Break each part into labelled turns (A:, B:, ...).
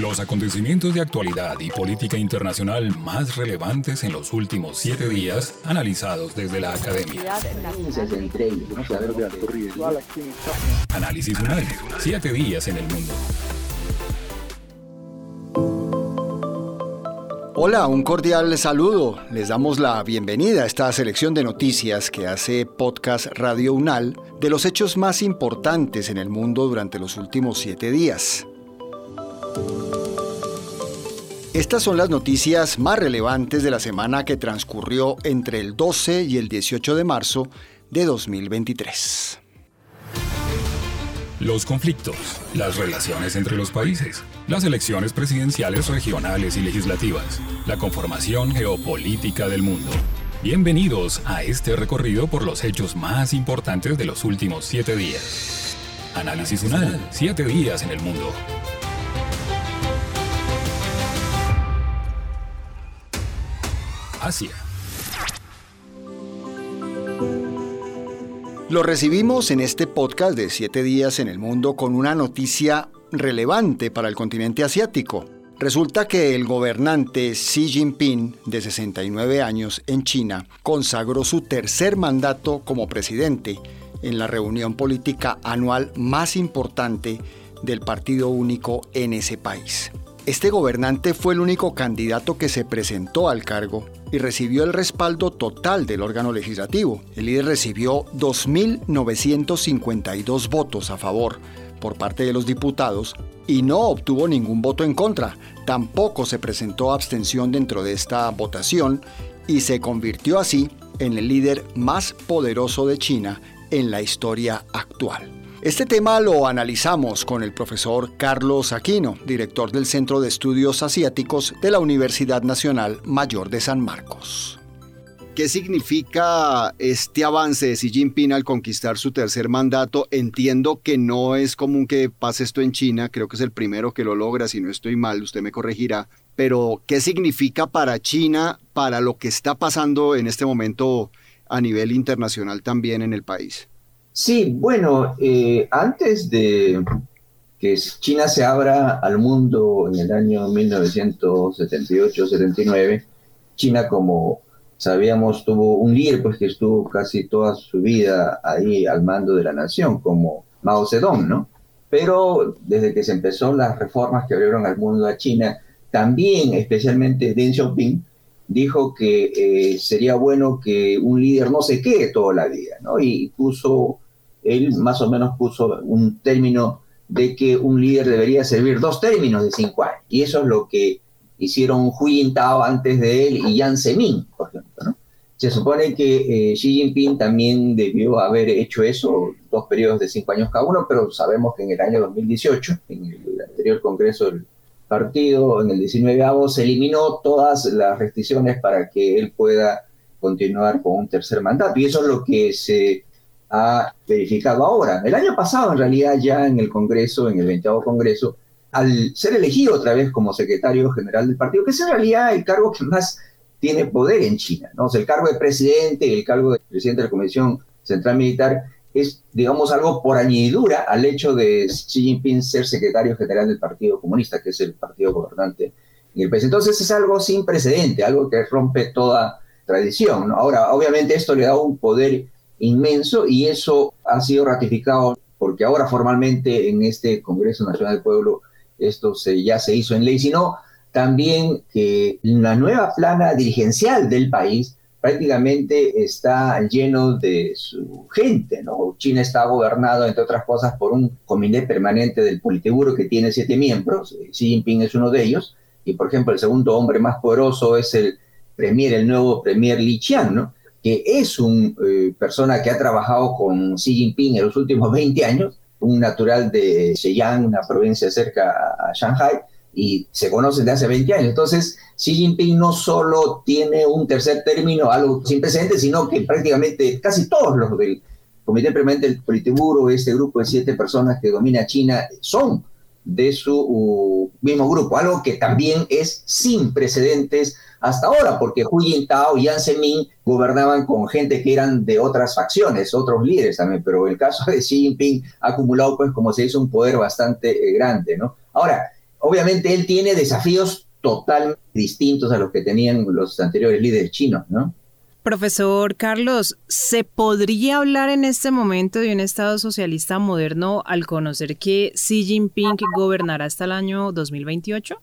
A: Los acontecimientos de actualidad y política internacional más relevantes en los últimos siete días, analizados desde la academia. Análisis Unal, siete días en el mundo.
B: Hola, un cordial saludo. Les damos la bienvenida a esta selección de noticias que hace Podcast Radio Unal de los hechos más importantes en el mundo durante los últimos siete días. Estas son las noticias más relevantes de la semana que transcurrió entre el 12 y el 18 de marzo de 2023.
A: Los conflictos, las relaciones entre los países, las elecciones presidenciales regionales y legislativas, la conformación geopolítica del mundo. Bienvenidos a este recorrido por los hechos más importantes de los últimos siete días. Análisis UNAL, siete días en el mundo. Asia.
B: Lo recibimos en este podcast de 7 días en el mundo con una noticia relevante para el continente asiático. Resulta que el gobernante Xi Jinping, de 69 años en China, consagró su tercer mandato como presidente en la reunión política anual más importante del Partido Único en ese país. Este gobernante fue el único candidato que se presentó al cargo y recibió el respaldo total del órgano legislativo. El líder recibió 2.952 votos a favor por parte de los diputados y no obtuvo ningún voto en contra. Tampoco se presentó abstención dentro de esta votación y se convirtió así en el líder más poderoso de China en la historia actual. Este tema lo analizamos con el profesor Carlos Aquino, director del Centro de Estudios Asiáticos de la Universidad Nacional Mayor de San Marcos. ¿Qué significa este avance de Xi Jinping al conquistar su tercer mandato? Entiendo que no es común que pase esto en China, creo que es el primero que lo logra, si no estoy mal, usted me corregirá, pero ¿qué significa para China, para lo que está pasando en este momento a nivel internacional también en el país?
C: Sí, bueno, eh, antes de que China se abra al mundo en el año 1978-79, China, como sabíamos, tuvo un líder pues, que estuvo casi toda su vida ahí al mando de la nación, como Mao Zedong, ¿no? Pero desde que se empezó las reformas que abrieron al mundo a China, también, especialmente Deng Xiaoping, dijo que eh, sería bueno que un líder no se quede toda la vida, ¿no? Y puso él más o menos puso un término de que un líder debería servir dos términos de cinco años. Y eso es lo que hicieron Hu Jintao antes de él y Yang Zemin, por ejemplo. Se supone que eh, Xi Jinping también debió haber hecho eso, dos periodos de cinco años cada uno, pero sabemos que en el año 2018, en el anterior Congreso del partido, en el 19 se eliminó todas las restricciones para que él pueda continuar con un tercer mandato. Y eso es lo que se ha verificado ahora. El año pasado, en realidad, ya en el Congreso, en el 20 Congreso, al ser elegido otra vez como secretario general del partido, que es en realidad el cargo que más tiene poder en China, ¿no? el cargo de presidente, el cargo de presidente de la Comisión Central Militar, es, digamos, algo por añadidura al hecho de Xi Jinping ser secretario general del Partido Comunista, que es el partido gobernante en el país. Entonces es algo sin precedente, algo que rompe toda tradición. Ahora, obviamente esto le da un poder inmenso y eso ha sido ratificado porque ahora formalmente en este Congreso Nacional del Pueblo esto se, ya se hizo en ley, sino también que la nueva plana dirigencial del país prácticamente está lleno de su gente. China está gobernado, entre otras cosas, por un comité permanente del Politburo que tiene siete miembros, Xi Jinping es uno de ellos, y por ejemplo el segundo hombre más poderoso es el premier, el nuevo premier Li Qiang, que es una eh, persona que ha trabajado con Xi Jinping en los últimos 20 años, un natural de Shenyang, una provincia cerca a Shanghai, y se conocen de hace 20 años. Entonces, Xi Jinping no solo tiene un tercer término, algo sin precedentes, sino que prácticamente casi todos los del Comité Permanente del Politburo, este grupo de siete personas que domina China, son de su uh, mismo grupo, algo que también es sin precedentes hasta ahora, porque Hu Jintao y Yang Zemin gobernaban con gente que eran de otras facciones, otros líderes también, pero el caso de Xi Jinping ha acumulado, pues, como se dice, un poder bastante eh, grande, ¿no? Ahora, obviamente él tiene desafíos totalmente distintos a los que tenían los anteriores líderes chinos, ¿no?
D: Profesor Carlos, ¿se podría hablar en este momento de un Estado socialista moderno al conocer que Xi Jinping gobernará hasta el año 2028?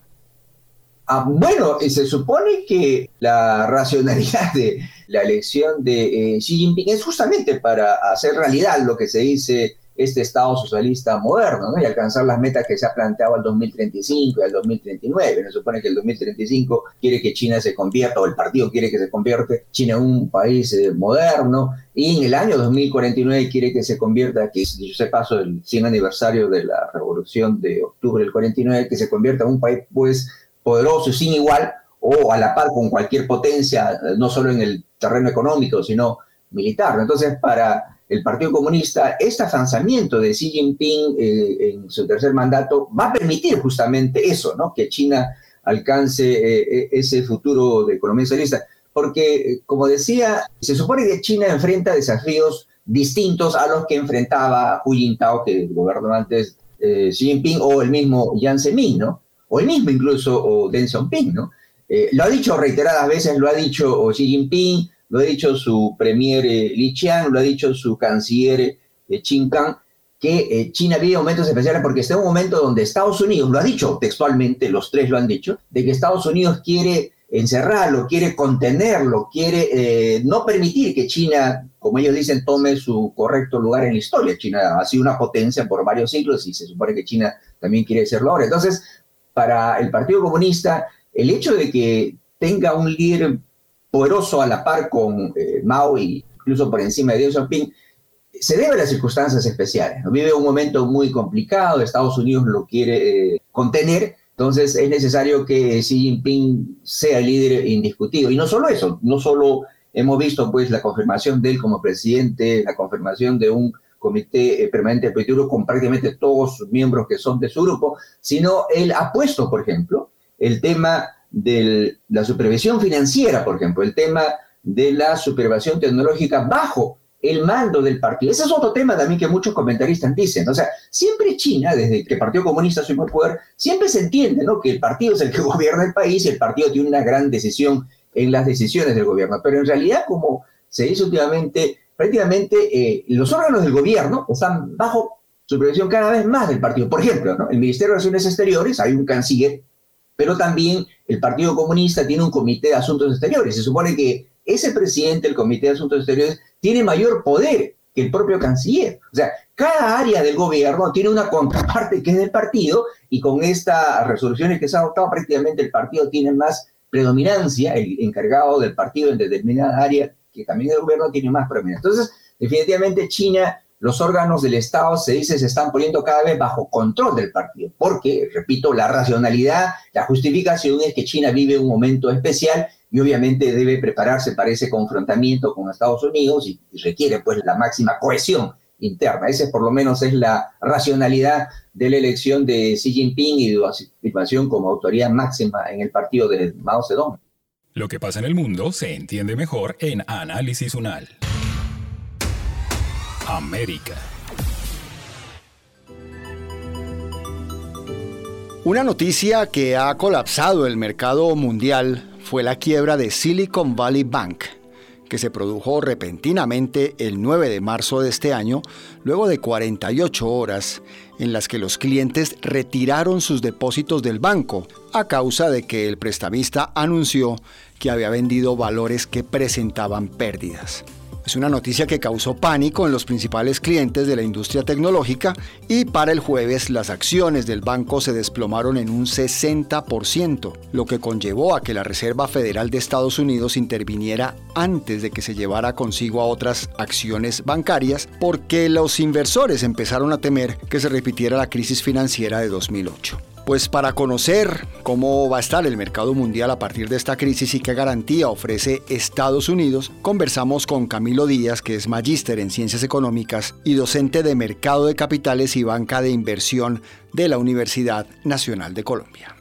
C: Ah, bueno, se supone que la racionalidad de la elección de eh, Xi Jinping es justamente para hacer realidad lo que se dice este Estado socialista moderno ¿no? y alcanzar las metas que se ha planteado al 2035 y al 2039. Se supone que el 2035 quiere que China se convierta, o el partido quiere que se convierta China en un país eh, moderno, y en el año 2049 quiere que se convierta, que yo sé paso el 100 aniversario de la revolución de octubre del 49, que se convierta en un país pues poderoso, sin igual, o a la par con cualquier potencia, eh, no solo en el terreno económico, sino militar. Entonces, para el Partido Comunista, este afianzamiento de Xi Jinping eh, en su tercer mandato va a permitir justamente eso, ¿no? que China alcance eh, eh, ese futuro de economía socialista. Porque, como decía, se supone que China enfrenta desafíos distintos a los que enfrentaba Hu Jintao, que gobernó antes Xi Jinping, o el mismo Jiang Zemin, ¿no? o el mismo incluso o Deng Xiaoping. ¿no? lo ha dicho reiteradas veces, lo ha dicho Xi Jinping, lo ha dicho su premier eh, Li Qiang, lo ha dicho su canciller eh, Qin que eh, China vive momentos especiales porque está en un momento donde Estados Unidos, lo ha dicho textualmente, los tres lo han dicho, de que Estados Unidos quiere encerrarlo, quiere contenerlo, quiere no permitir que China, como ellos dicen, tome su correcto lugar en la historia. China ha sido una potencia por varios siglos y se supone que China también quiere serlo ahora. Entonces, para el Partido Comunista, el hecho de que tenga un líder poderoso a la par con eh, Mao y incluso por encima de Deng Xiaoping, se debe a las circunstancias especiales. Vive un momento muy complicado, Estados Unidos lo quiere eh, contener, entonces es necesario que Xi Jinping sea líder indiscutido. Y no solo eso, no solo hemos visto pues la confirmación de él como presidente, la confirmación de un comité eh, permanente político con prácticamente todos sus miembros que son de su grupo, sino él ha puesto, por ejemplo, el tema de la supervisión financiera, por ejemplo, el tema de la supervisión tecnológica bajo el mando del partido. Ese es otro tema también que muchos comentaristas dicen. O sea, siempre China, desde que el Partido Comunista asumió el poder, siempre se entiende ¿no? que el partido es el que gobierna el país y el partido tiene una gran decisión en las decisiones del gobierno. Pero en realidad, como se dice últimamente, prácticamente eh, los órganos del gobierno están bajo supervisión cada vez más del partido. Por ejemplo, el Ministerio de Relaciones Exteriores, hay un canciller pero también el Partido Comunista tiene un comité de asuntos exteriores. Se supone que ese presidente del comité de asuntos exteriores tiene mayor poder que el propio canciller. O sea, cada área del gobierno tiene una contraparte que es del partido y con estas resoluciones que se han adoptado prácticamente el partido tiene más predominancia, el encargado del partido en determinada área que también el gobierno tiene más predominancia. Entonces, definitivamente China los órganos del Estado se dice se están poniendo cada vez bajo control del partido, porque, repito, la racionalidad, la justificación es que China vive un momento especial y obviamente debe prepararse para ese confrontamiento con Estados Unidos y, requiere pues la máxima cohesión interna. Esa por lo menos es la racionalidad de la elección de Xi Jinping y de su afirmación como autoridad máxima en el partido de Mao Zedong.
A: Lo que pasa en el mundo se entiende mejor en Análisis Unal. América.
B: Una noticia que ha colapsado el mercado mundial fue la quiebra de Silicon Valley Bank, que se produjo repentinamente el 9 de marzo de este año, luego de 48 horas en las que los clientes retiraron sus depósitos del banco a causa de que el prestamista anunció que había vendido valores que presentaban pérdidas. Es una noticia que causó pánico en los principales clientes de la industria tecnológica y para el jueves las acciones del banco se desplomaron en un 60%, lo que conllevó a que la Reserva Federal de Estados Unidos interviniera antes de que se llevara consigo a otras acciones bancarias porque los inversores empezaron a temer que se repitiera la crisis financiera de 2008. Pues para conocer cómo va a estar el mercado mundial a partir de esta crisis y qué garantía ofrece Estados Unidos, conversamos con Camilo Díaz, que es magíster en ciencias económicas y docente de mercado de capitales y banca de inversión de la Universidad Nacional de Colombia.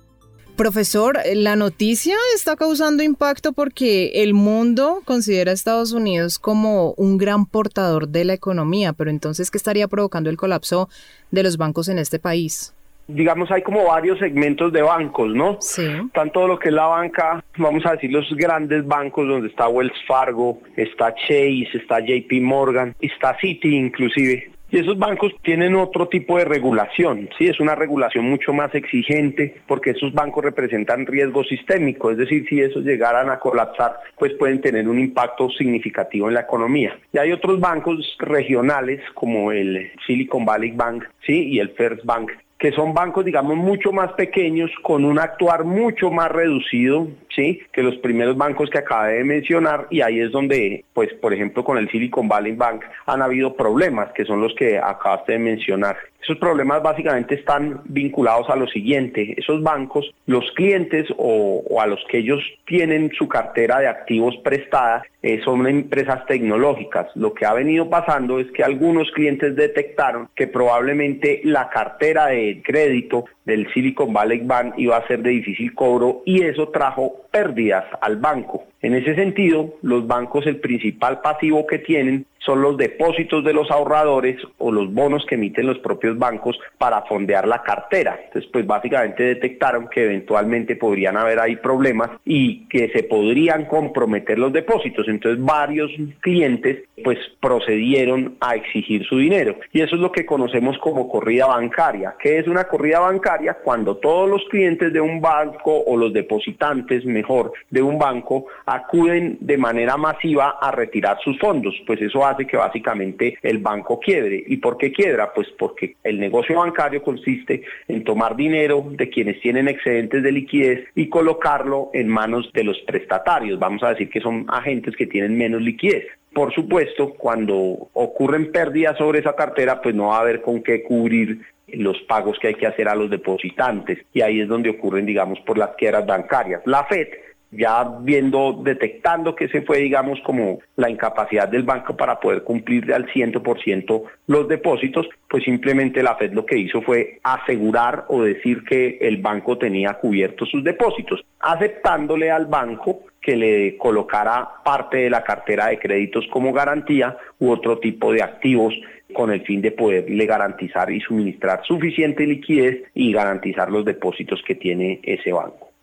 D: Profesor, la noticia está causando impacto porque el mundo considera a Estados Unidos como un gran portador de la economía, pero entonces, ¿qué estaría provocando el colapso de los bancos en este país?
E: Digamos, hay como varios segmentos de bancos, ¿no?
D: Sí.
E: Tanto lo que es la banca, vamos a decir, los grandes bancos donde está Wells Fargo, está Chase, está JP Morgan, está Citi inclusive. Y esos bancos tienen otro tipo de regulación, sí, es una regulación mucho más exigente porque esos bancos representan riesgo sistémico, es decir, si esos llegaran a colapsar, pues pueden tener un impacto significativo en la economía. Y hay otros bancos regionales como el Silicon Valley Bank, sí, y el First Bank, que son bancos, digamos, mucho más pequeños, con un actuar mucho más reducido, ¿sí? Que los primeros bancos que acabé de mencionar, y ahí es donde, pues, por ejemplo, con el Silicon Valley Bank han habido problemas, que son los que acabaste de mencionar. Esos problemas básicamente están vinculados a lo siguiente. Esos bancos, los clientes o, a los que ellos tienen su cartera de activos prestada, eh, son empresas tecnológicas. Lo que ha venido pasando es que algunos clientes detectaron que probablemente la cartera de crédito del Silicon Valley Bank iba a ser de difícil cobro y eso trajo pérdidas al banco. En ese sentido, los bancos el principal pasivo que tienen son los depósitos de los ahorradores o los bonos que emiten los propios bancos para fondear la cartera. Entonces, pues básicamente detectaron que eventualmente podrían haber ahí problemas y que se podrían comprometer los depósitos. Entonces, varios clientes pues procedieron a exigir su dinero. Y eso es lo que conocemos como corrida bancaria. ¿Qué es una corrida bancaria? Cuando todos los clientes de un banco o los depositantes, mejor, de un banco acuden de manera masiva a retirar sus fondos. Pues eso hace que básicamente el banco quiebre. ¿Y por qué quiebra? Pues porque el negocio bancario consiste en tomar dinero de quienes tienen excedentes de liquidez y colocarlo en manos de los prestatarios. Vamos a decir que son agentes que tienen menos liquidez. Por supuesto, cuando ocurren pérdidas sobre esa cartera, pues no va a haber con qué cubrir los pagos que hay que hacer a los depositantes y ahí es donde ocurren, digamos, por las quiebras bancarias. La FED ya viendo, detectando que se fue, digamos, como la incapacidad del banco para poder cumplir al 100% los depósitos, pues simplemente la Fed lo que hizo fue asegurar o decir que el banco tenía cubiertos sus depósitos, aceptándole al banco que le colocara parte de la cartera de créditos como garantía u otro tipo de activos con el fin de poderle garantizar y suministrar suficiente liquidez y garantizar los depósitos que tiene ese banco.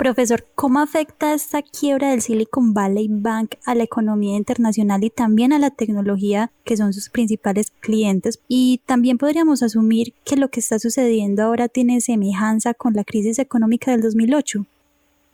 F: Profesor, ¿cómo afecta esta quiebra del Silicon Valley Bank a la economía internacional y también a la tecnología que son sus principales clientes? Y también podríamos asumir que lo que está sucediendo ahora tiene semejanza con la crisis económica del 2008.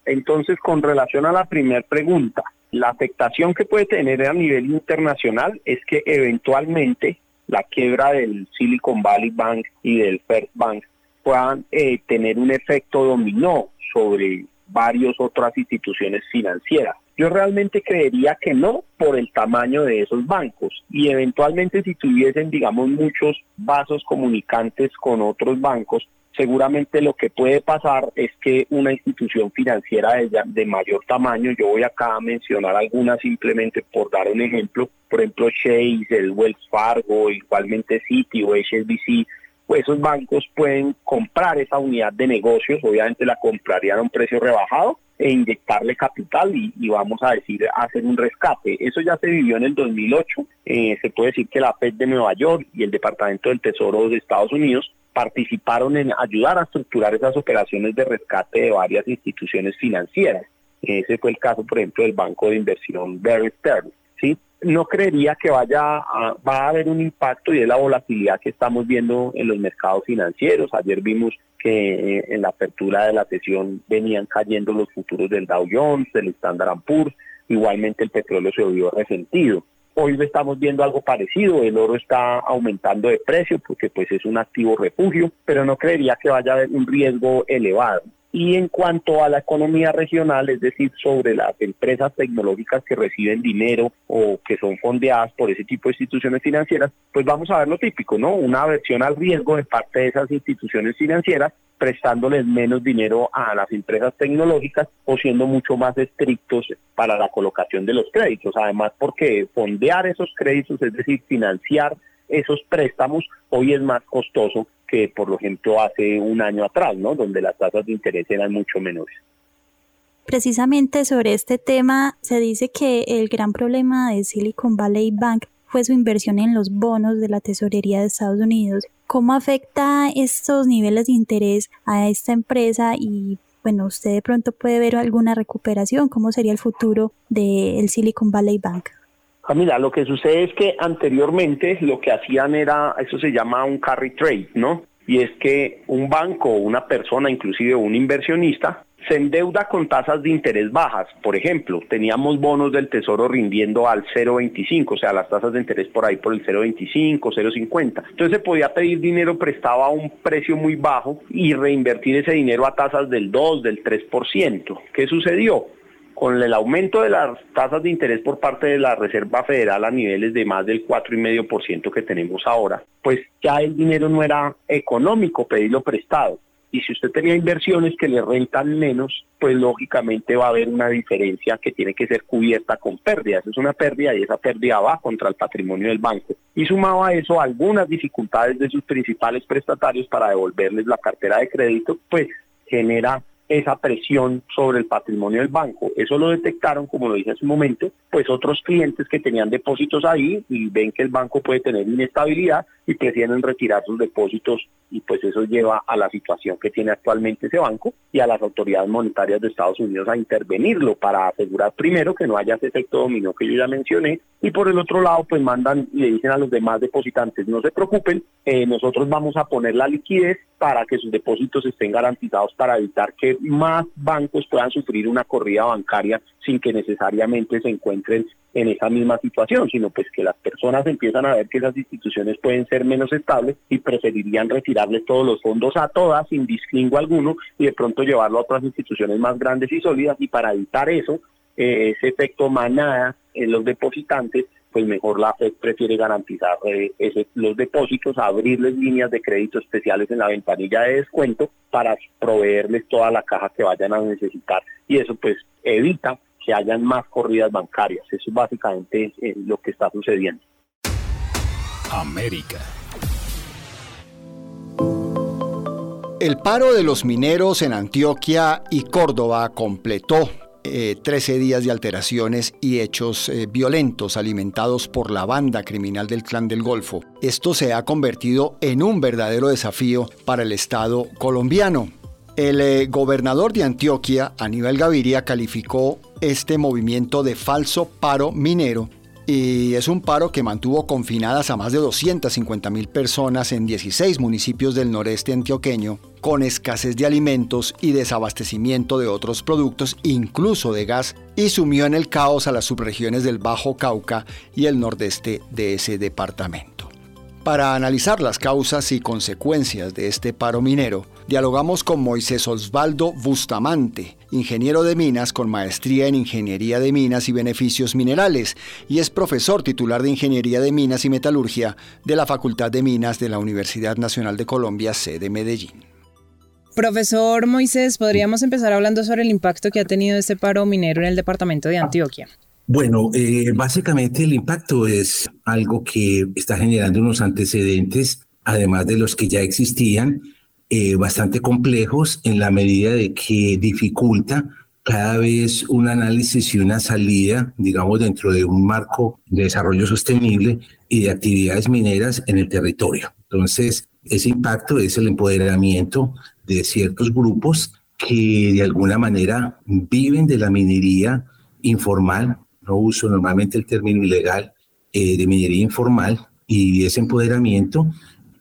E: Entonces, con relación a la primera pregunta, la afectación que puede tener a nivel internacional es que eventualmente la quiebra del Silicon Valley Bank y del First Bank puedan eh, tener un efecto dominó sobre varias otras instituciones financieras. Yo realmente creería que no por el tamaño de esos bancos y eventualmente si tuviesen, digamos, muchos vasos comunicantes con otros bancos, seguramente lo que puede pasar es que una institución financiera de, de, mayor tamaño, yo voy acá a mencionar algunas simplemente por dar un ejemplo, por ejemplo Chase, el Wells Fargo, igualmente Citi o HSBC, pues esos bancos pueden comprar esa unidad de negocios, obviamente la comprarían a un precio rebajado e inyectarle capital y, vamos a decir hacer un rescate. Eso ya se vivió en el 2008. Eh, se puede decir que la Fed de Nueva York y el Departamento del Tesoro de Estados Unidos participaron en ayudar a estructurar esas operaciones de rescate de varias instituciones financieras. Ese fue el caso, por ejemplo, del banco de inversión Bear Stearns. ¿sí? No creería que vaya a, va a haber un impacto y es la volatilidad que estamos viendo en los mercados financieros. Ayer vimos que eh, en la apertura de la sesión venían cayendo los futuros del Dow Jones, del Standard Poor's, igualmente el petróleo se vio resentido. Hoy estamos viendo algo parecido, el oro está aumentando de precio porque pues es un activo refugio, pero no creería que vaya a haber un riesgo elevado. Y en cuanto a la economía regional, es decir, sobre las empresas tecnológicas que reciben dinero o que son fondeadas por ese tipo de instituciones financieras, pues vamos a ver lo típico, ¿no? Una aversión al riesgo de parte de esas instituciones financieras prestándoles menos dinero a las empresas tecnológicas o siendo mucho más estrictos para la colocación de los créditos. Además, porque fondear esos créditos, es decir, financiar esos préstamos, hoy es más costoso que, por ejemplo, hace un año atrás, ¿no? Donde las tasas de interés eran mucho menores.
F: Precisamente sobre este tema se dice que el gran problema de Silicon Valley Bank fue su inversión en los bonos de la tesorería de Estados Unidos. ¿Cómo afecta estos niveles de interés a esta empresa y bueno, usted de pronto puede ver alguna recuperación, ¿cómo sería el futuro del Silicon Valley Bank?
E: Camila, lo que sucede es que anteriormente lo que hacían era, eso se llama un carry trade, ¿no? Y es que un banco, una persona, inclusive un inversionista, se endeuda con tasas de interés bajas. Por ejemplo, teníamos bonos del Tesoro rindiendo al 0,25, o sea, las tasas de interés por ahí por el 0,25, 0,50. Entonces se podía pedir dinero prestado a un precio muy bajo y reinvertir ese dinero a tasas del 2, del 3%. ¿Qué sucedió? Con el aumento de las tasas de interés por parte de la Reserva Federal a niveles de más del 4,5% que tenemos ahora, pues ya el dinero no era económico pedirlo prestado. Y si usted tenía inversiones que le rentan menos, pues lógicamente va a haber una diferencia que tiene que ser cubierta con pérdidas. Es una pérdida y esa pérdida va contra el patrimonio del banco. Y sumado a eso algunas dificultades de sus principales prestatarios para devolverles la cartera de crédito, pues genera esa presión sobre el patrimonio del banco. Eso lo detectaron, como lo dije hace un momento, pues otros clientes que tenían depósitos ahí y ven que el banco puede tener inestabilidad y prefieren retirar sus depósitos y pues eso lleva a la situación que tiene actualmente ese banco y a las autoridades monetarias de Estados Unidos a intervenirlo para asegurar primero que no haya ese efecto dominó que yo ya mencioné y por el otro lado pues mandan y le dicen a los demás depositantes no se preocupen, eh, nosotros vamos a poner la liquidez para que sus depósitos estén garantizados para evitar que más bancos puedan sufrir una corrida bancaria sin que necesariamente se encuentren en esa misma situación, sino pues que las personas empiezan a ver que esas instituciones pueden ser menos estables y preferirían retirarle todos los fondos a todas sin distingo alguno y de pronto llevarlo a otras instituciones más grandes y sólidas y para evitar eso, eh, ese efecto manada en los depositantes, pues mejor la FED prefiere garantizar eh, los depósitos, abrirles líneas de crédito especiales en la ventanilla de descuento para proveerles toda la caja que vayan a necesitar y eso pues evita que hayan más corridas bancarias. Eso básicamente es lo que está sucediendo.
A: América.
B: El paro de los mineros en Antioquia y Córdoba completó 13 eh, días de alteraciones y hechos eh, violentos alimentados por la banda criminal del Clan del Golfo. Esto se ha convertido en un verdadero desafío para el Estado colombiano. El eh, gobernador de Antioquia, Aníbal Gaviria, calificó este movimiento de falso paro minero y es un paro que mantuvo confinadas a más de 250 mil personas en 16 municipios del noreste antioqueño, con escasez de alimentos y desabastecimiento de otros productos, incluso de gas, y sumió en el caos a las subregiones del Bajo Cauca y el nordeste de ese departamento. Para analizar las causas y consecuencias de este paro minero, dialogamos con Moisés Osvaldo Bustamante, ingeniero de minas con maestría en Ingeniería de Minas y Beneficios Minerales, y es profesor titular de Ingeniería de Minas y Metalurgia de la Facultad de Minas de la Universidad Nacional de Colombia, sede Medellín.
D: Profesor Moisés, podríamos empezar hablando sobre el impacto que ha tenido este paro minero en el departamento de Antioquia.
G: Bueno, eh, básicamente el impacto es algo que está generando unos antecedentes, además de los que ya existían, eh, bastante complejos en la medida de que dificulta cada vez un análisis y una salida, digamos, dentro de un marco de desarrollo sostenible y de actividades mineras en el territorio. Entonces, ese impacto es el empoderamiento de ciertos grupos que de alguna manera viven de la minería informal no uso normalmente el término ilegal eh, de minería informal y ese empoderamiento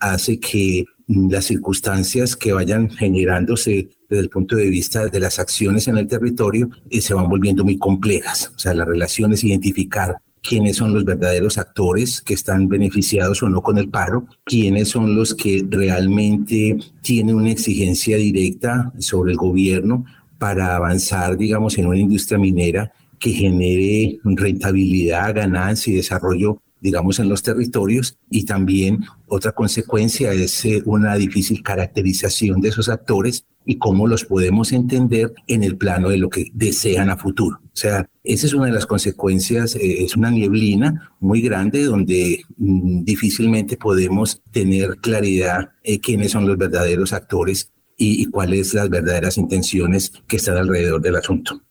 G: hace que las circunstancias que vayan generándose desde el punto de vista de las acciones en el territorio eh, se van volviendo muy complejas. O sea, la relación es identificar quiénes son los verdaderos actores que están beneficiados o no con el paro, quiénes son los que realmente tienen una exigencia directa sobre el gobierno para avanzar, digamos, en una industria minera que genere rentabilidad, ganancia y desarrollo digamos, en los territorios y también otra consecuencia es eh, una difícil caracterización de esos actores y cómo los podemos entender en el plano de lo que desean a futuro. O sea, esa es una de las consecuencias, eh, es una nieblina muy grande donde mm, difícilmente podemos tener claridad eh, quiénes son los verdaderos actores y, y cuáles las verdaderas intenciones que están alrededor del asunto.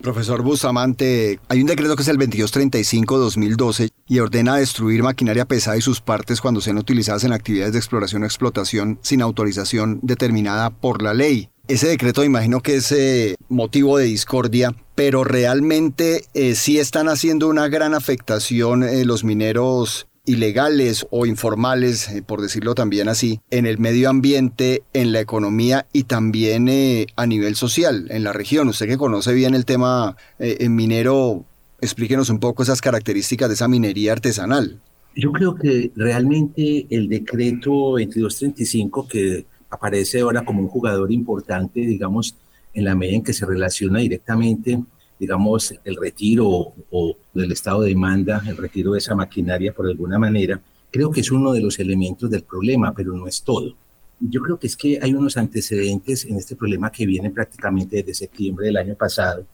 B: Profesor Bustamante, hay un decreto que es el 2235-2012 y ordena destruir maquinaria pesada y sus partes cuando sean utilizadas en actividades de exploración o explotación sin autorización determinada por la ley. Ese decreto imagino que es eh, motivo de discordia, pero realmente eh, sí están haciendo una gran afectación eh, los mineros ilegales o informales, por decirlo también así, en el medio ambiente, en la economía y también a nivel social en la región. Usted que conoce bien el tema eh, minero, explíquenos un poco esas características de esa minería artesanal.
G: Yo creo que realmente el decreto 2235 que aparece ahora como un jugador importante, digamos, en la medida en que se relaciona directamente digamos, el retiro o, del estado de demanda, el retiro de esa maquinaria por alguna manera, creo que es uno de los elementos del problema, pero no es todo. Yo creo que es que hay unos antecedentes en este problema que vienen prácticamente desde septiembre del año pasado,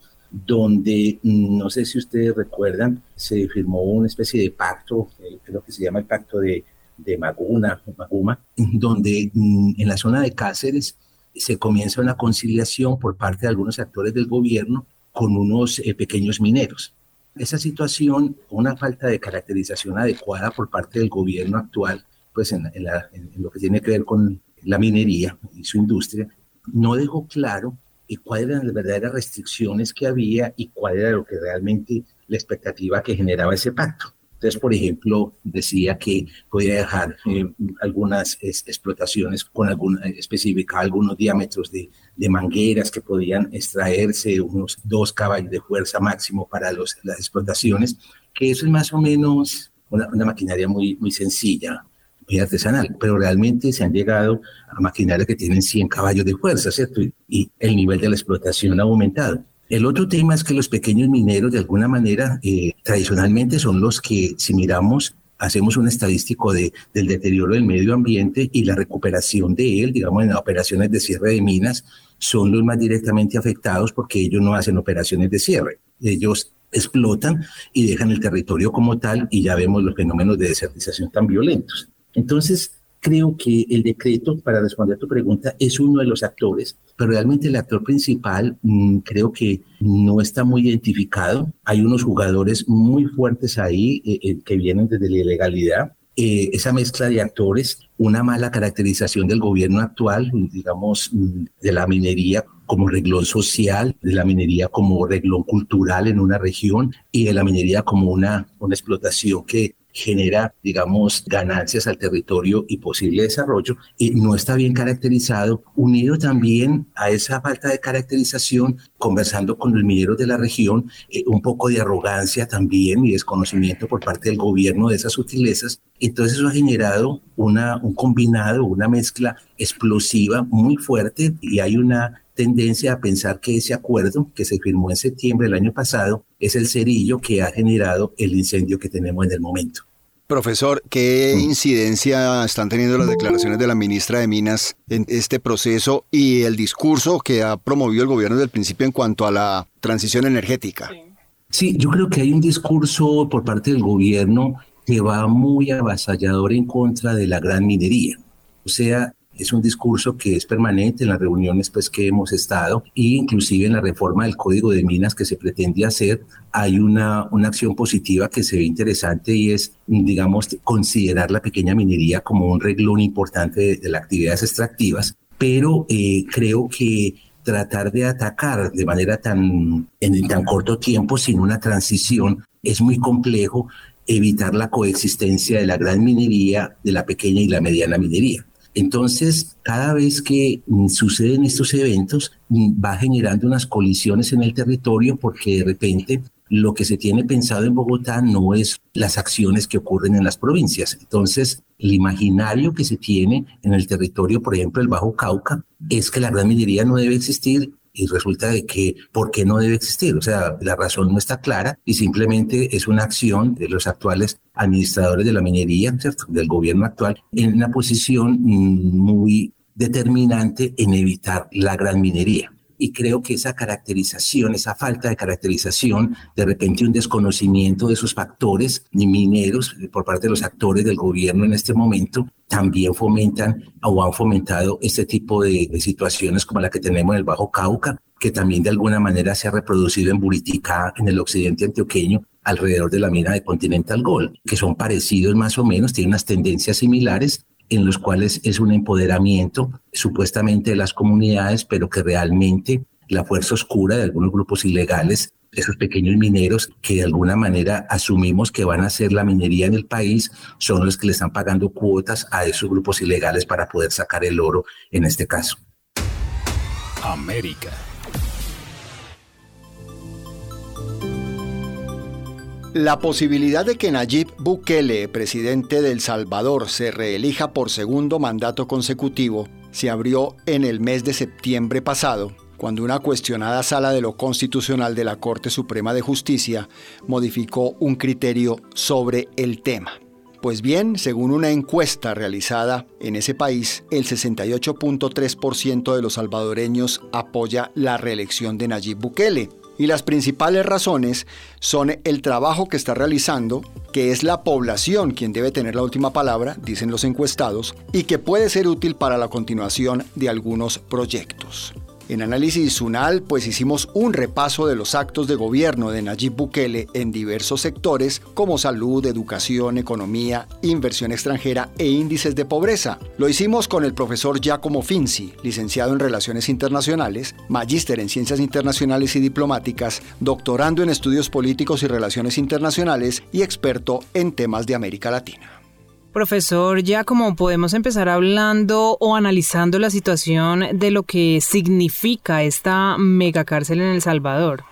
G: donde, mm, no sé si ustedes recuerdan, se firmó una especie de pacto, eh, creo que se llama el pacto de, de Maguna, Maguma, donde mm, en la zona de Cáceres se comienza una conciliación por parte de algunos actores del gobierno con unos eh, pequeños mineros. Esa situación, una falta de caracterización adecuada por parte del gobierno actual, pues en, lo que tiene que ver con la minería y su industria, no dejó claro eh, cuáles eran las verdaderas restricciones que había y cuál era lo que realmente la expectativa que generaba ese pacto. Entonces, por ejemplo, decía que podía dejar eh, algunas explotaciones con alguna, específica algunos diámetros de, mangueras que podían extraerse unos dos caballos de fuerza máximo para los, las explotaciones, que eso es más o menos una, maquinaria muy, muy sencilla, muy artesanal, pero realmente se han llegado a maquinarias que tienen 100 caballos de fuerza, ¿cierto? y el nivel de la explotación ha aumentado. El otro tema es que los pequeños mineros, de alguna manera, eh, tradicionalmente son los que, si miramos, hacemos un estadístico de, del deterioro del medio ambiente y la recuperación de él, digamos, en operaciones de cierre de minas, son los más directamente afectados porque ellos no hacen operaciones de cierre. Ellos explotan y dejan el territorio como tal y ya vemos los fenómenos de desertización tan violentos. Entonces, creo que el decreto, para responder a tu pregunta, es uno de los actores, pero realmente el actor principal mm, creo que no está muy identificado. Hay unos jugadores muy fuertes ahí eh, eh, que vienen desde la ilegalidad. Eh, esa mezcla de actores, una mala caracterización del gobierno actual, digamos, mm, de la minería como reglón social, de la minería como reglón cultural en una región y de la minería como una, una explotación que genera, digamos, ganancias al territorio y posible desarrollo, y no está bien caracterizado, unido también a esa falta de caracterización, conversando con los mineros de la región, eh, un poco de arrogancia también y desconocimiento por parte del gobierno de esas sutilezas. Entonces eso ha generado una, un combinado, una mezcla explosiva muy fuerte y hay una tendencia a pensar que ese acuerdo que se firmó en septiembre del año pasado es el cerillo que ha generado el incendio que tenemos en el momento.
B: Profesor, ¿qué mm. incidencia están teniendo las declaraciones de la ministra de Minas en este proceso y el discurso que ha promovido el gobierno desde el principio en cuanto a la transición energética?
G: Sí, yo creo que hay un discurso por parte del gobierno que va muy avasallador en contra de la gran minería. O sea, es un discurso que es permanente en las reuniones pues, que hemos estado e inclusive en la reforma del Código de Minas que se pretende hacer hay una, una acción positiva que se ve interesante y es, digamos, considerar la pequeña minería como un reglón importante de, las actividades extractivas, pero eh, creo que tratar de atacar de manera tan, en tan corto tiempo sin una transición es muy complejo evitar la coexistencia de la gran minería, de la pequeña y la mediana minería. Entonces, cada vez que mm, suceden estos eventos, mm, va generando unas colisiones en el territorio porque de repente lo que se tiene pensado en Bogotá no es las acciones que ocurren en las provincias. Entonces, el imaginario que se tiene en el territorio, por ejemplo, el Bajo Cauca, es que la gran minería no debe existir y resulta de que ¿por qué no debe existir? O sea, la razón no está clara y simplemente es una acción de los actuales administradores de la minería, del gobierno actual, en una posición muy determinante en evitar la gran minería y creo que esa caracterización, esa falta de caracterización, de repente un desconocimiento de esos factores mineros por parte de los actores del gobierno en este momento, también fomentan o han fomentado este tipo de, situaciones como la que tenemos en el Bajo Cauca, que también de alguna manera se ha reproducido en Buriticá, en el occidente antioqueño, alrededor de la mina de Continental Gold, que son parecidos más o menos, tienen unas tendencias similares, en los cuales es un empoderamiento supuestamente de las comunidades, pero que realmente la fuerza oscura de algunos grupos ilegales, esos pequeños mineros que de alguna manera asumimos que van a hacer la minería en el país, son los que le están pagando cuotas a esos grupos ilegales para poder sacar el oro en este caso.
A: América.
B: La posibilidad de que Nayib Bukele, presidente de El Salvador, se reelija por segundo mandato consecutivo se abrió en el mes de septiembre pasado, cuando una cuestionada sala de lo constitucional de la Corte Suprema de Justicia modificó un criterio sobre el tema. Pues bien, según una encuesta realizada en ese país, el 68.3% de los salvadoreños apoya la reelección de Nayib Bukele, y las principales razones son el trabajo que está realizando, que es la población quien debe tener la última palabra, dicen los encuestados, y que puede ser útil para la continuación de algunos proyectos. En Análisis Sunal, pues hicimos un repaso de los actos de gobierno de Nayib Bukele en diversos sectores como salud, educación, economía, inversión extranjera e índices de pobreza. Lo hicimos con el profesor Giacomo Finzi, licenciado en Relaciones Internacionales, magíster en Ciencias Internacionales y Diplomáticas, doctorando en Estudios Políticos y Relaciones Internacionales y experto en temas de América Latina.
D: Profesor, ya como podemos empezar hablando o analizando la situación de lo que significa esta megacárcel en El Salvador.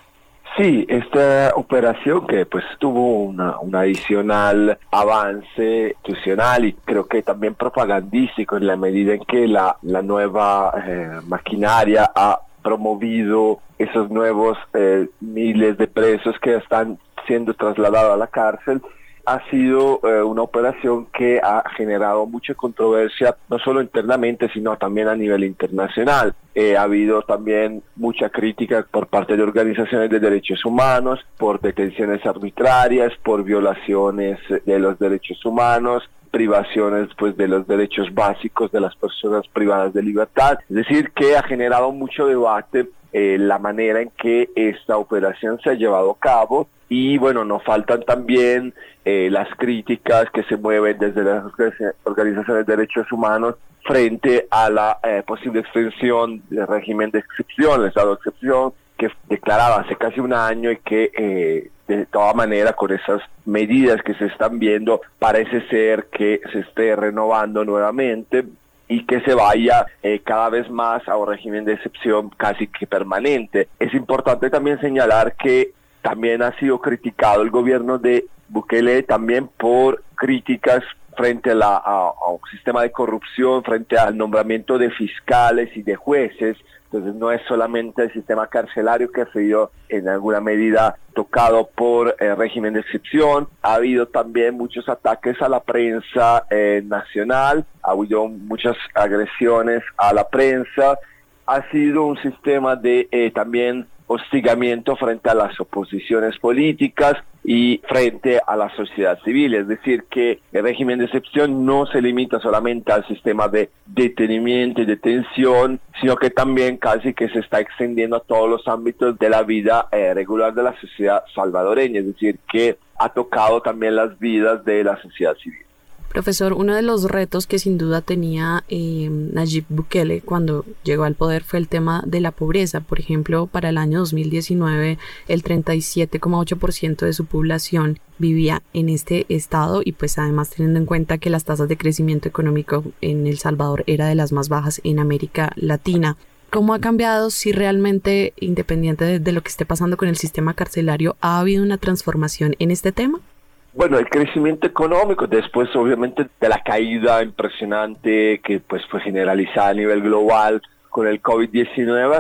H: Sí, esta operación que pues tuvo una, un adicional avance institucional y creo que también propagandístico en la medida en que la, la nueva eh, maquinaria ha promovido esos nuevos eh, miles de presos que están siendo trasladados a la cárcel ha sido eh, una operación que ha generado mucha controversia, no solo internamente, sino también a nivel internacional. Eh, ha habido también mucha crítica por parte de organizaciones de derechos humanos, por detenciones arbitrarias, por violaciones de los derechos humanos, privaciones pues de los derechos básicos de las personas privadas de libertad. Es decir, que ha generado mucho debate eh, la manera en que esta operación se ha llevado a cabo. Y bueno, nos faltan también eh, las críticas que se mueven desde las organizaciones de derechos humanos frente a la eh, posible extensión del régimen de excepción, el estado de excepción, que declaraba hace casi un año y que eh, de toda manera con esas medidas que se están viendo parece ser que se esté renovando nuevamente y que se vaya cada vez más a un régimen de excepción casi que permanente. Es importante también señalar que también ha sido criticado el gobierno de Bukele también por críticas frente a, la, a, un sistema de corrupción, frente al nombramiento de fiscales y de jueces. Entonces no es solamente el sistema carcelario que ha sido en alguna medida tocado por el régimen de excepción. Ha habido también muchos ataques a la prensa eh, nacional, ha habido muchas agresiones a la prensa. Ha sido un sistema de eh, también hostigamiento frente a las oposiciones políticas y frente a la sociedad civil. Es decir, que el régimen de excepción no se limita solamente al sistema de detenimiento y detención, sino que también casi que se está extendiendo a todos los ámbitos de la vida eh, regular de la sociedad salvadoreña. Es decir, que ha tocado también las vidas de la sociedad civil.
I: Profesor, uno de los retos que sin duda tenía eh, Nayib Bukele cuando llegó al poder fue el tema de la pobreza. Por ejemplo, para el año 2019, el 37,8% de su población vivía en este estado y pues además teniendo en cuenta que las tasas de crecimiento económico en El Salvador era de las más bajas en América Latina. ¿Cómo ha cambiado si realmente, independiente de, lo que esté pasando con el sistema carcelario, ha habido una transformación en este tema?
H: Bueno, el crecimiento económico, después obviamente de la caída impresionante que pues fue generalizada a nivel global, con el COVID-19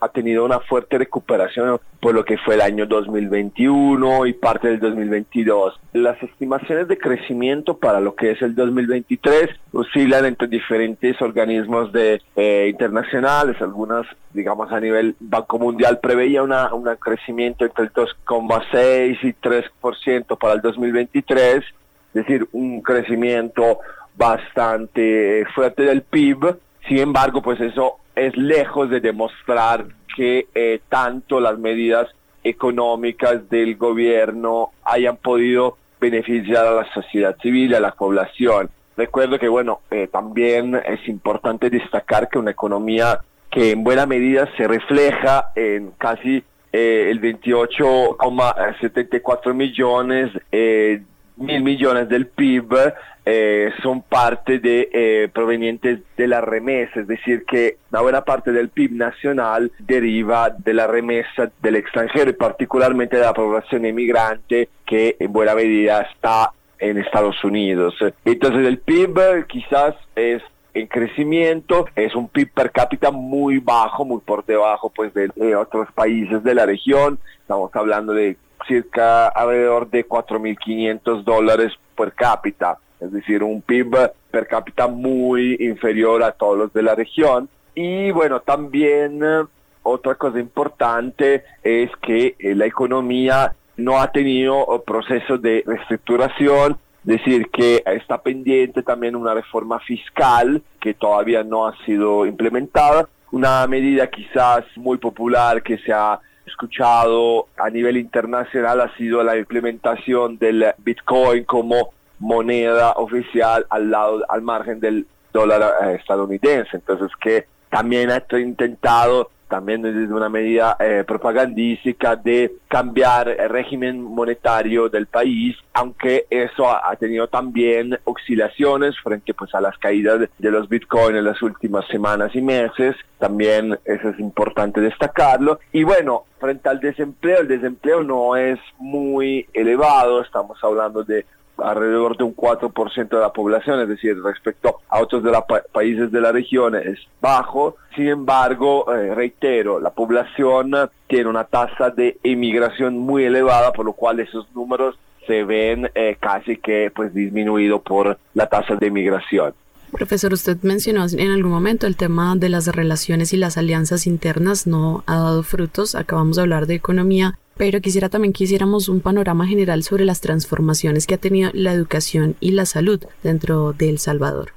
H: ha tenido, una fuerte recuperación por lo que fue el año 2021 y parte del 2022. Las estimaciones de crecimiento para lo que es el 2023 oscilan entre diferentes organismos de, eh, internacionales, algunas, digamos, a nivel Banco Mundial preveía una, un crecimiento entre el 2,6 y 3% para el 2023, es decir, un crecimiento bastante fuerte del PIB. Sin embargo, pues eso es lejos de demostrar que eh, tanto las medidas económicas del gobierno hayan podido beneficiar a la sociedad civil, a la población. Recuerdo que, bueno, eh, también es importante destacar que una economía que en buena medida se refleja en casi eh, el 28,74 millones mil millones del PIB eh, son parte de eh, provenientes de la remesa, es decir, que una buena parte del PIB nacional deriva de la remesa del extranjero y particularmente de la población inmigrante que en buena medida está en Estados Unidos. Entonces el PIB quizás es en crecimiento, es un PIB per cápita muy bajo, muy por debajo pues de otros países de la región, estamos hablando de circa alrededor de 4.500 dólares per cápita, es decir, un PIB per cápita muy inferior a todos los de la región. Y bueno, también eh, otra cosa importante es que eh, la economía no ha tenido proceso de reestructuración, es decir, que está pendiente también una reforma fiscal que todavía no ha sido implementada, una medida quizás muy popular que se ha escuchado a nivel internacional ha sido la implementación del Bitcoin como moneda oficial al lado, al margen del dólar eh, estadounidense. Entonces que también ha intentado también desde una medida eh, propagandística de cambiar el régimen monetario del país, aunque eso ha, tenido también oscilaciones frente pues a las caídas de, los bitcoins en las últimas semanas y meses, también eso es importante destacarlo. Y bueno, frente al desempleo, el desempleo no es muy elevado, estamos hablando de alrededor de un 4% de la población, es decir, respecto a otros de los países de la región es bajo. Sin embargo, eh, reitero, la población tiene una tasa de emigración muy elevada, por lo cual esos números se ven eh, casi que pues disminuido por la tasa de emigración.
I: Profesor, usted mencionó en algún momento el tema de las relaciones y las alianzas internas no ha dado frutos. Acabamos de hablar de economía, pero quisiera también que hiciéramos un panorama general sobre las transformaciones que ha tenido la educación y la salud dentro de El Salvador.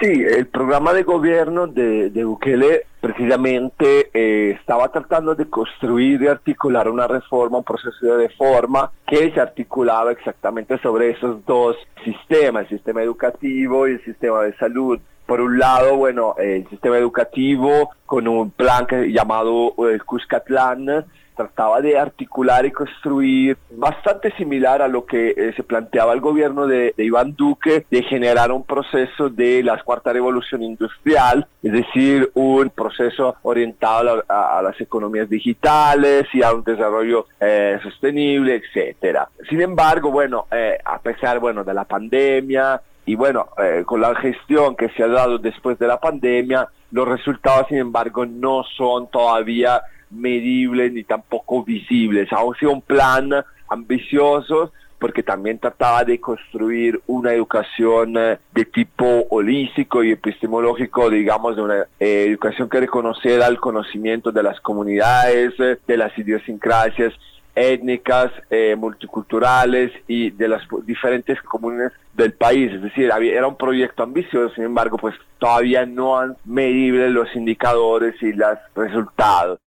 H: Sí, el programa de gobierno de, de Bukele precisamente eh, estaba tratando de construir y articular una reforma, un proceso de reforma que se articulaba exactamente sobre esos dos sistemas, el sistema educativo y el sistema de salud. Por un lado, bueno, el sistema educativo con un plan que, llamado el eh, Cuscatlán, trataba de articular y construir bastante similar a lo que eh, se planteaba el gobierno de, Iván Duque, de generar un proceso de la cuarta revolución industrial, es decir, un proceso orientado a, las economías digitales y a un desarrollo eh, sostenible, etcétera. Sin embargo, bueno, eh, a pesar bueno, de la pandemia, y bueno, con la gestión que se ha dado después de la pandemia, los resultados, sin embargo, no son todavía medibles ni tampoco visibles. Ha sido un plan ambicioso porque también trataba de construir una educación eh, de tipo holístico y epistemológico, digamos, de una eh, educación que reconociera el conocimiento de las comunidades, eh, de las idiosincrasias étnicas, multiculturales y de las diferentes comunidades del país. Es decir, era un proyecto ambicioso, sin embargo, pues todavía no han medible los indicadores y los resultados.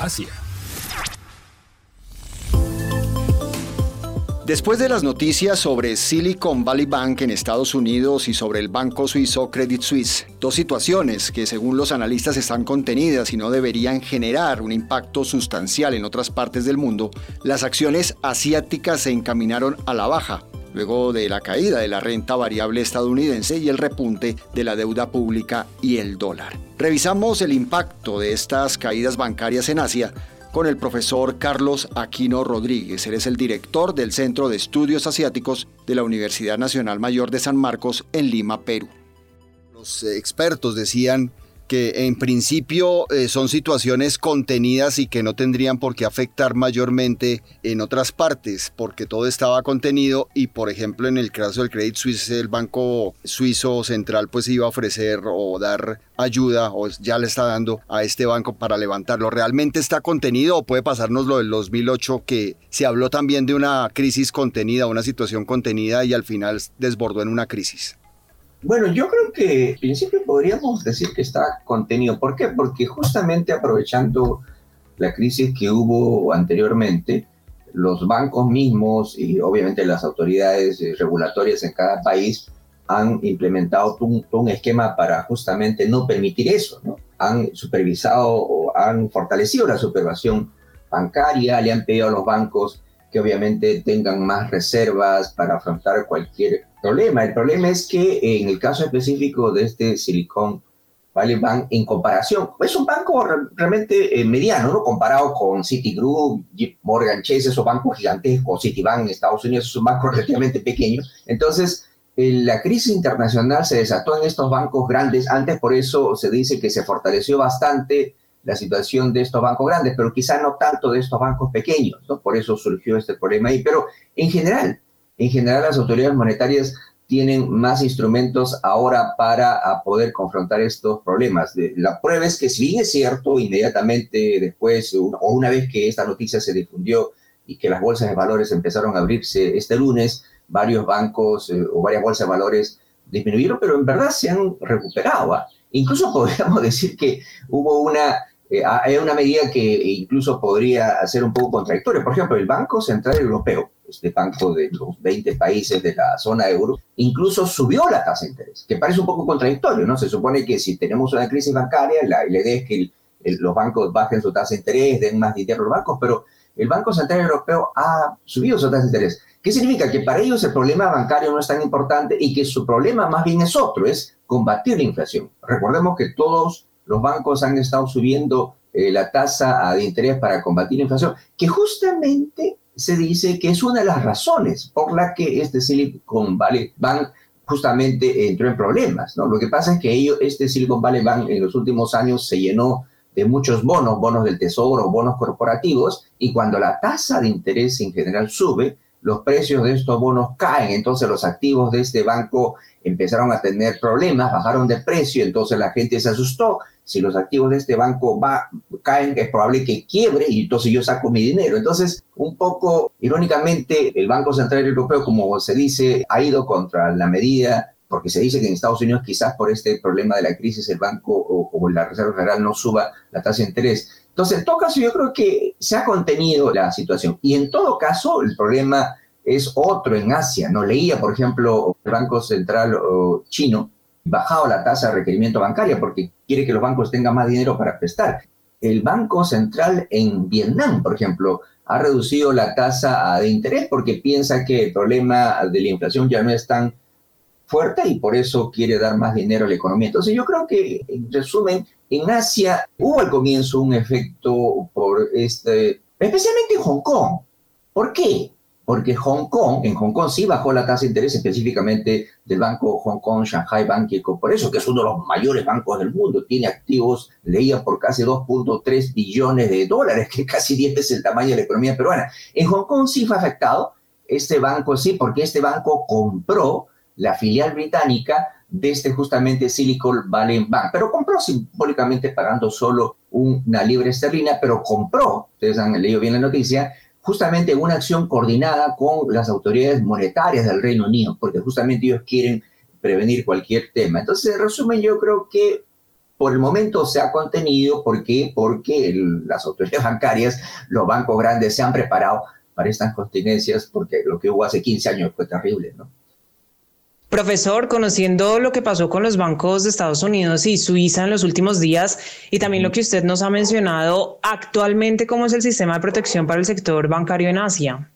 A: Asia.
B: Después de las noticias sobre Silicon Valley Bank en Estados Unidos y sobre el banco suizo Credit Suisse, dos situaciones que según los analistas están contenidas y no deberían generar un impacto sustancial en otras partes del mundo, las acciones asiáticas se encaminaron a la baja. Luego de la caída de la renta variable estadounidense y el repunte de la deuda pública y el dólar. Revisamos el impacto de estas caídas bancarias en Asia con el profesor Carlos Aquino Rodríguez. Él es el director del Centro de Estudios Asiáticos de la Universidad Nacional Mayor de San Marcos en Lima, Perú. Los expertos decían que en principio eh, son situaciones contenidas y que no tendrían por qué afectar mayormente en otras partes, porque todo estaba contenido y por ejemplo en el caso del Credit Suisse, el banco suizo central pues iba a ofrecer o dar ayuda o ya le está dando a este banco para levantarlo. ¿Realmente está contenido o puede pasarnos lo del 2008 que se habló también de una crisis contenida, una situación contenida y al final desbordó en una crisis?
C: Bueno, yo creo que en principio podríamos decir que está contenido. ¿Por qué? Porque justamente aprovechando la crisis que hubo anteriormente, los bancos mismos y obviamente las autoridades eh, regulatorias en cada país han implementado un, esquema para justamente no permitir eso, ¿no? Han supervisado o han fortalecido la supervisión bancaria, le han pedido a los bancos que obviamente tengan más reservas para afrontar cualquier problema. El problema es que en el caso específico de este Silicon Valley Bank, en comparación, es un banco realmente eh, mediano, ¿no? Comparado con Citigroup, Morgan Chase, esos bancos gigantescos, Citibank en Estados Unidos es un banco relativamente pequeño. Entonces, la crisis internacional se desató en estos bancos grandes. Antes, por eso se dice que se fortaleció bastante la situación de estos bancos grandes, pero quizá no tanto de estos bancos pequeños, ¿no? Por eso surgió este problema ahí. Pero en general, en general, las autoridades monetarias tienen más instrumentos ahora para poder confrontar estos problemas. La prueba es que si bien es cierto, inmediatamente después o una vez que esta noticia se difundió y que las bolsas de valores empezaron a abrirse este lunes, varios bancos eh, o varias bolsas de valores disminuyeron, pero en verdad se han recuperado. ¿ah? Incluso podríamos decir que hubo una, eh, una medida que incluso podría ser un poco contradictoria. Por ejemplo, el Banco Central Europeo este banco de los 20 países de la zona euro, incluso subió la tasa de interés, que parece un poco contradictorio, ¿no? Se supone que si tenemos una crisis bancaria, la, idea es que los bancos bajen su tasa de interés, den más dinero a los bancos, pero el Banco Central Europeo ha subido su tasa de interés. ¿Qué significa? Que para ellos el problema bancario no es tan importante y que su problema más bien es otro, es combatir la inflación. Recordemos que todos los bancos han estado subiendo eh, la tasa de interés para combatir la inflación, que justamente se dice que es una de las razones por la que este Silicon Valley Bank justamente entró en problemas. ¿no? Lo que pasa es que ellos, este Silicon Valley Bank en los últimos años se llenó de muchos bonos, bonos del tesoro, bonos corporativos, y cuando la tasa de interés en general sube, los precios de estos bonos caen, entonces los activos de este banco empezaron a tener problemas, bajaron de precio, entonces la gente se asustó. Si los activos de este banco va, caen, es probable que quiebre y entonces yo saco mi dinero. Entonces, un poco irónicamente, el Banco Central Europeo, como se dice, ha ido contra la medida porque se dice que en Estados Unidos quizás por este problema de la crisis el banco o, o, la Reserva Federal no suba la tasa de interés. Entonces, en todo caso, yo creo que se ha contenido la situación. Y en todo caso, el problema es otro en Asia. No leía, por ejemplo, el Banco Central chino bajado la tasa de requerimiento bancaria porque quiere que los bancos tengan más dinero para prestar. El Banco Central en Vietnam, por ejemplo, ha reducido la tasa de interés porque piensa que el problema de la inflación ya no es tan fuerte y por eso quiere dar más dinero a la economía. Entonces yo creo que, en resumen, en Asia hubo al comienzo un efecto por este, especialmente en Hong Kong. ¿Por qué? porque Hong Kong, en Hong Kong sí bajó la tasa de interés específicamente del banco Hong Kong Shanghai Banking eso que es uno de los mayores bancos del mundo, tiene activos, leía por casi 2.3 billones de dólares, que casi 10 veces el tamaño de la economía peruana. En Hong Kong sí fue afectado, este banco sí, porque este banco compró la filial británica de este justamente Silicon Valley Bank, pero compró simbólicamente pagando solo una libre esterlina, pero compró, ustedes han leído bien la noticia, justamente una acción coordinada con las autoridades monetarias del Reino Unido, porque justamente ellos quieren prevenir cualquier tema. Entonces, en resumen, yo creo que por el momento se ha contenido. ¿Por qué? Porque las autoridades bancarias, los bancos grandes se han preparado para estas contingencias, porque lo que hubo hace 15 años fue terrible, ¿no?
D: Profesor, conociendo lo que pasó con los bancos de Estados Unidos y Suiza en los últimos días y también lo que usted nos ha mencionado, actualmente, ¿cómo es el sistema de protección para el sector bancario en Asia?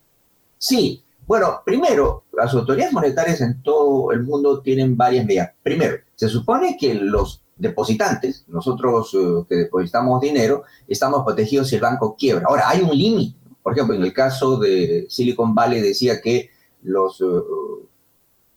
C: Sí, Bueno, primero, las autoridades monetarias en todo el mundo tienen varias medidas. Primero, se supone que los depositantes, nosotros eh, que depositamos dinero, estamos protegidos si el banco quiebra. Ahora, hay un límite. Por ejemplo, en el caso de Silicon Valley decía que los eh,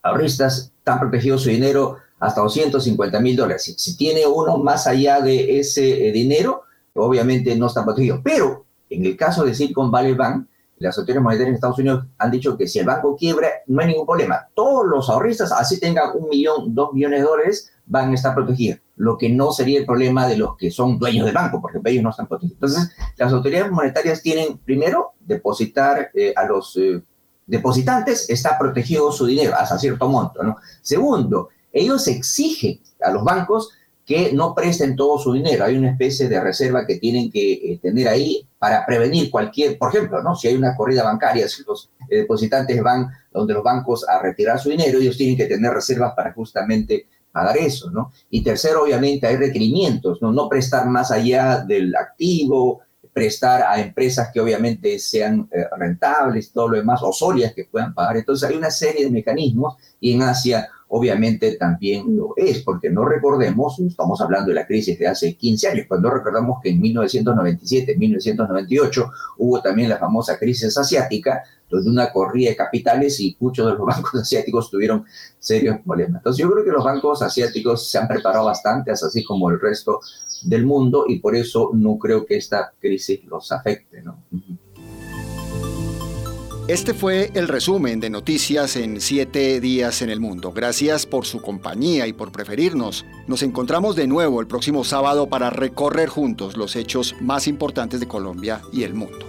C: ahorristas están protegidos su dinero hasta 250 mil dólares. Si, tiene uno más allá de ese eh, dinero, obviamente no está protegido. Pero en el caso de Silicon Valley Bank, las autoridades monetarias de Estados Unidos han dicho que si el banco quiebra, no hay ningún problema. Todos los ahorristas, así tengan un millón, dos millones de dólares, van a estar protegidos. Lo que no sería el problema de los que son dueños del banco, porque ellos no están protegidos. Entonces, las autoridades monetarias tienen, primero, depositar eh, a los eh, depositantes, está protegido su dinero hasta cierto monto. ¿no? Segundo, ellos exigen a los bancos que no presten todo su dinero. Hay una especie de reserva que tienen que eh, tener ahí para prevenir cualquier, por ejemplo, ¿no? si hay una corrida bancaria, si los eh, depositantes van donde los bancos a retirar su dinero, ellos tienen que tener reservas para justamente pagar eso, ¿no? Y tercero, obviamente, hay requerimientos, ¿no? No prestar más allá del activo, prestar a empresas que obviamente sean eh, rentables, todo lo demás, o sólidas que puedan pagar. Entonces hay una serie de mecanismos y en Asia obviamente también lo es, porque no recordemos, estamos hablando de la crisis de hace 15 años, cuando recordamos que en 1997, 1998 hubo también la famosa crisis asiática, donde una corrida de capitales y muchos de los bancos asiáticos tuvieron serios problemas. Entonces yo creo que los bancos asiáticos se han preparado bastante, así como el resto del mundo, y por eso no creo que esta crisis los afecte. ¿no?
B: Este fue el resumen de noticias en siete días en el mundo. Gracias por su compañía y por preferirnos. Nos encontramos de nuevo el próximo sábado para recorrer juntos los hechos más importantes de Colombia y el mundo.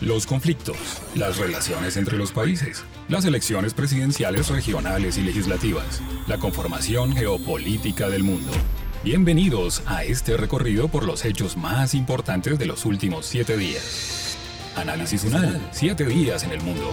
A: Los conflictos, las relaciones entre los países, las elecciones presidenciales regionales y legislativas, la conformación geopolítica del mundo. Bienvenidos a este recorrido por los hechos más importantes de los últimos siete días. Análisis UNAL, siete días en el mundo.